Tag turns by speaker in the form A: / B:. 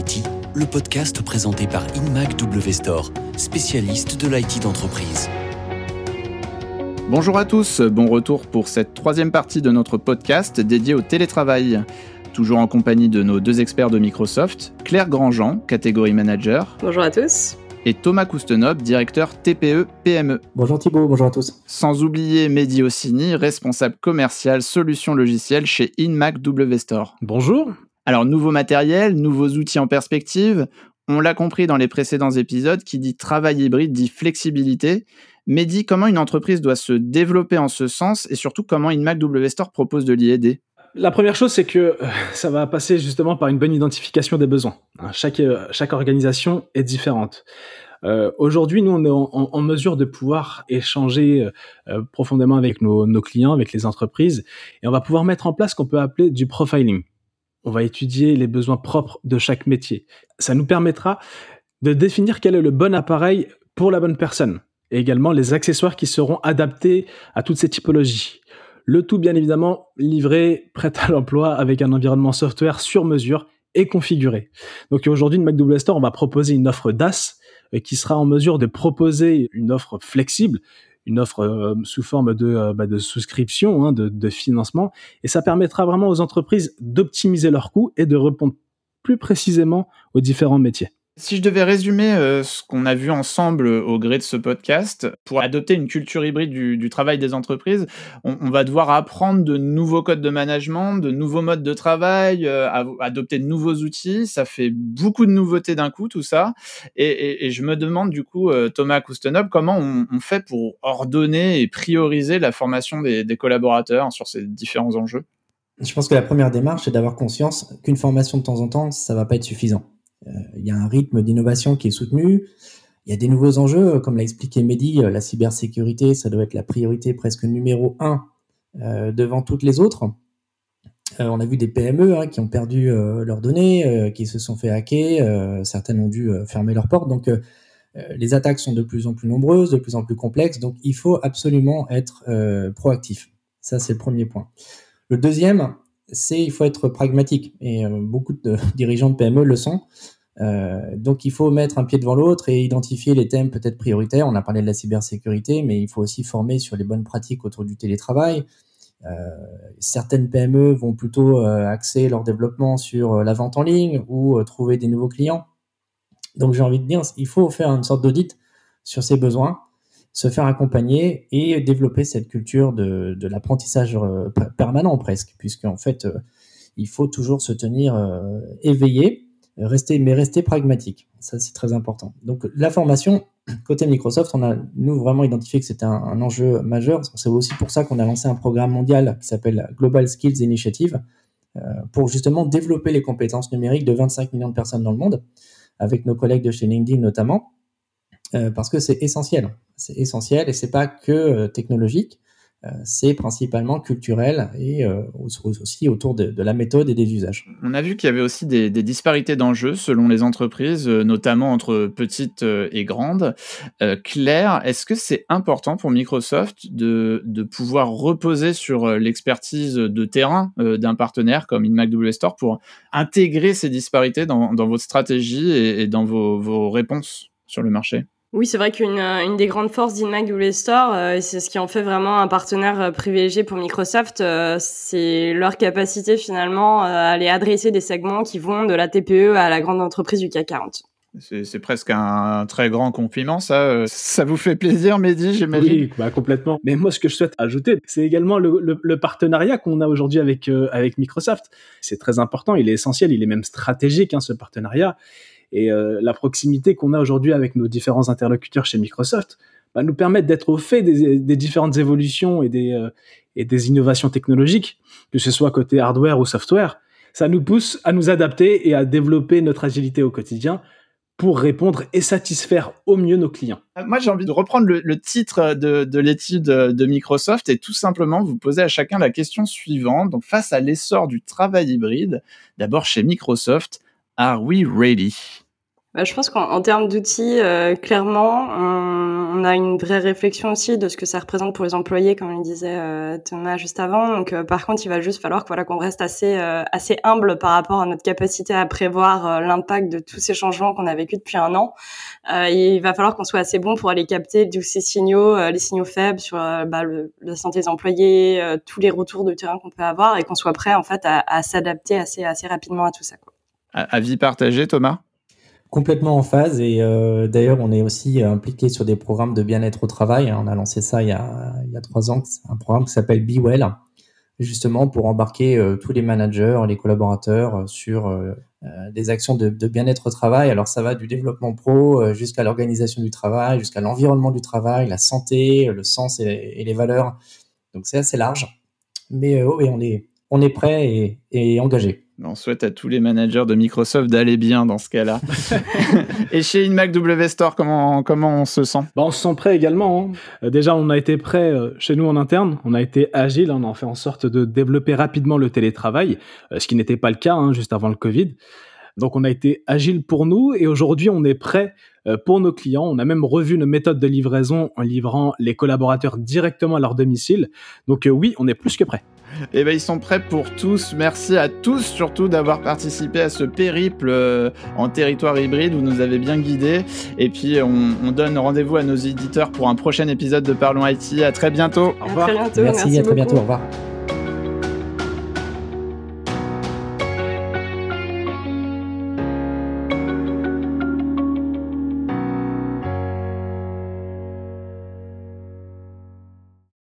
A: IT, le podcast présenté par InMac W Store, spécialiste de l'IT d'entreprise.
B: Bonjour à tous, bon retour pour cette troisième partie de notre podcast dédié au télétravail. Toujours en compagnie de nos deux experts de Microsoft, Claire Grandjean, catégorie manager.
C: Bonjour à tous
B: et Thomas Koustenop, directeur TPE PME.
D: Bonjour Thibault, bonjour à tous.
B: Sans oublier Mehdi Ossini, responsable commercial solutions logicielles chez InMac W Store.
E: Bonjour.
B: Alors, nouveau matériel, nouveaux outils en perspective. On l'a compris dans les précédents épisodes, qui dit travail hybride dit flexibilité. Mehdi, comment une entreprise doit se développer en ce sens et surtout comment InMac W Store propose de l'y aider
E: la première chose, c'est que euh, ça va passer justement par une bonne identification des besoins. Hein, chaque, euh, chaque organisation est différente. Euh, Aujourd'hui, nous, on est en, mesure de pouvoir échanger profondément avec nos, clients, avec les entreprises, et on va pouvoir mettre en place ce qu'on peut appeler du profiling. On va étudier les besoins propres de chaque métier. Ça nous permettra de définir quel est le bon appareil pour la bonne personne, et également les accessoires qui seront adaptés à toutes ces typologies. Le tout, bien évidemment, livré, prêt à l'emploi avec un environnement software sur mesure et configuré. Donc aujourd'hui, une Store, on va proposer une offre DAS euh, qui sera en mesure de proposer une offre flexible, une offre euh, sous forme de, euh, bah, souscription, hein, de, de, financement, et ça permettra vraiment aux entreprises d'optimiser leurs coûts et de répondre plus précisément aux différents métiers.
B: Si je devais résumer euh, ce qu'on a vu ensemble au gré de ce podcast, pour adopter une culture hybride du, travail des entreprises, on, va devoir apprendre de nouveaux codes de management, de nouveaux modes de travail, euh, adopter de nouveaux outils. Ça fait beaucoup de nouveautés d'un coup, tout ça. Et, je me demande du coup, euh, Thomas Koustenop, comment on, fait pour ordonner et prioriser la formation des, collaborateurs sur ces différents enjeux?
D: Je pense que la première démarche, c'est d'avoir conscience qu'une formation de temps en temps, ça va pas être suffisant. Euh, il y a un rythme d'innovation qui est soutenu. Il y a des nouveaux enjeux, comme l'a expliqué Mehdi, euh, la cybersécurité, ça doit être la priorité presque numéro un euh, devant toutes les autres. on a vu des PME hein, qui ont perdu leurs données, qui se sont fait hacker, certaines ont dû fermer leurs portes. Donc les attaques sont de plus en plus nombreuses, de plus en plus complexes, donc il faut absolument être proactif. Ça, c'est le premier point. Le deuxième, c'est il faut être pragmatique et euh, beaucoup de dirigeants de PME le sont. Euh, donc il faut mettre un pied devant l'autre et identifier les thèmes peut-être prioritaires. On a parlé de la cybersécurité, mais il faut aussi former sur les bonnes pratiques autour du télétravail. Euh, certaines PME vont plutôt axer leur développement sur la vente en ligne ou trouver des nouveaux clients. Donc j'ai envie de dire, il faut faire une sorte d'audit sur ces besoins se faire accompagner et développer cette culture de, de l'apprentissage euh, permanent presque, puisque en fait, euh, il faut toujours se tenir euh, éveillé, rester, mais rester pragmatique. Ça, c'est très important. Donc, la formation, côté Microsoft, on a, nous, vraiment identifié que c'était un, enjeu majeur. C'est aussi pour ça qu'on a lancé un programme mondial qui s'appelle Global Skills Initiative, pour justement développer les compétences numériques de 25 millions de personnes dans le monde, avec nos collègues de chez LinkedIn notamment. Parce que c'est essentiel. C'est essentiel et c'est pas que euh, technologique, euh, c'est principalement culturel et aussi autour de, la méthode et des usages.
B: On a vu qu'il y avait aussi des, disparités d'enjeux selon les entreprises, notamment entre petites et grandes. Claire, est-ce que c'est important pour Microsoft de, pouvoir reposer sur l'expertise de terrain d'un partenaire comme InMacW Store pour intégrer ces disparités dans, dans votre stratégie et, dans vos réponses sur le marché?
C: Oui, c'est vrai qu'une euh, une des grandes forces d'InMac Google Store, euh, c'est ce qui en fait vraiment un partenaire euh, privilégié pour Microsoft, c'est leur capacité finalement à aller adresser des segments qui vont de la TPE à la grande entreprise du CAC 40.
B: C'est presque un très grand compliment, ça. Ça vous fait plaisir, Mehdi, j'imagine?
E: Oui, bah, complètement. Mais moi, ce que je souhaite ajouter, c'est également le, le, le partenariat qu'on a aujourd'hui avec, avec Microsoft. C'est très important, il est essentiel, il est même stratégique, hein, ce partenariat. Et euh, la proximité qu'on a aujourd'hui avec nos différents interlocuteurs chez Microsoft bah, nous permet d'être au fait des, différentes évolutions et des, euh, et des innovations technologiques, que ce soit côté hardware ou software. Ça nous pousse à nous adapter et à développer notre agilité au quotidien pour répondre et satisfaire au mieux nos clients.
B: Euh, moi, j'ai envie de reprendre le, le titre de, de l'étude de Microsoft et tout simplement vous poser à chacun la question suivante. Donc, face à l'essor du travail hybride, d'abord chez Microsoft, Are we ready
C: je pense qu'en termes d'outils, euh, clairement, on, a une vraie réflexion aussi de ce que ça représente pour les employés, comme le disait euh, Thomas juste avant. Donc, euh, par contre, il va juste falloir qu'on reste assez, assez humble par rapport à notre capacité à prévoir l'impact de tous ces changements qu'on a vécu depuis un an. il va falloir qu'on soit assez bon pour aller capter tous ces signaux, les signaux faibles sur bah, la santé des employés, tous les retours de terrain qu'on peut avoir, et qu'on soit prêt en fait à, s'adapter assez, rapidement à tout ça.
B: Avis partagé, Thomas?
D: Complètement en phase et euh, d'ailleurs on est aussi impliqué sur des programmes de bien-être au travail. On a lancé ça il y a, il y a trois ans, un programme qui s'appelle Be Well, justement pour embarquer euh, tous les managers, les collaborateurs euh, sur des actions de, bien-être au travail. Alors ça va du développement pro jusqu'à l'organisation du travail, jusqu'à l'environnement du travail, la santé, le sens et, les valeurs. Donc c'est assez large, mais oui on est on est prêt et engagé.
B: On souhaite à tous les managers de Microsoft d'aller bien dans ce cas-là. et chez InMac W Store, comment, comment on se sent?
E: Bah, On se sent prêt également. Hein. Euh, déjà, on a été prêt euh, chez nous en interne. On a été agile. On a fait en sorte de développer rapidement le télétravail, euh, ce qui n'était pas le cas hein, juste avant le Covid. Donc, on a été agile pour nous et aujourd'hui, on est prêt pour nos clients. On a même revu nos méthodes de livraison en livrant les collaborateurs directement à leur domicile. Donc, oui, on est plus que prêt.
B: Et eh ben ils sont prêts pour tous. Merci à tous surtout d'avoir participé à ce périple euh, en territoire hybride. Vous nous avez bien guidés. Et puis on, donne rendez-vous à nos éditeurs pour un prochain épisode de Parlons IT. À très bientôt.
C: Au revoir.
D: Merci, à très bientôt. Au revoir.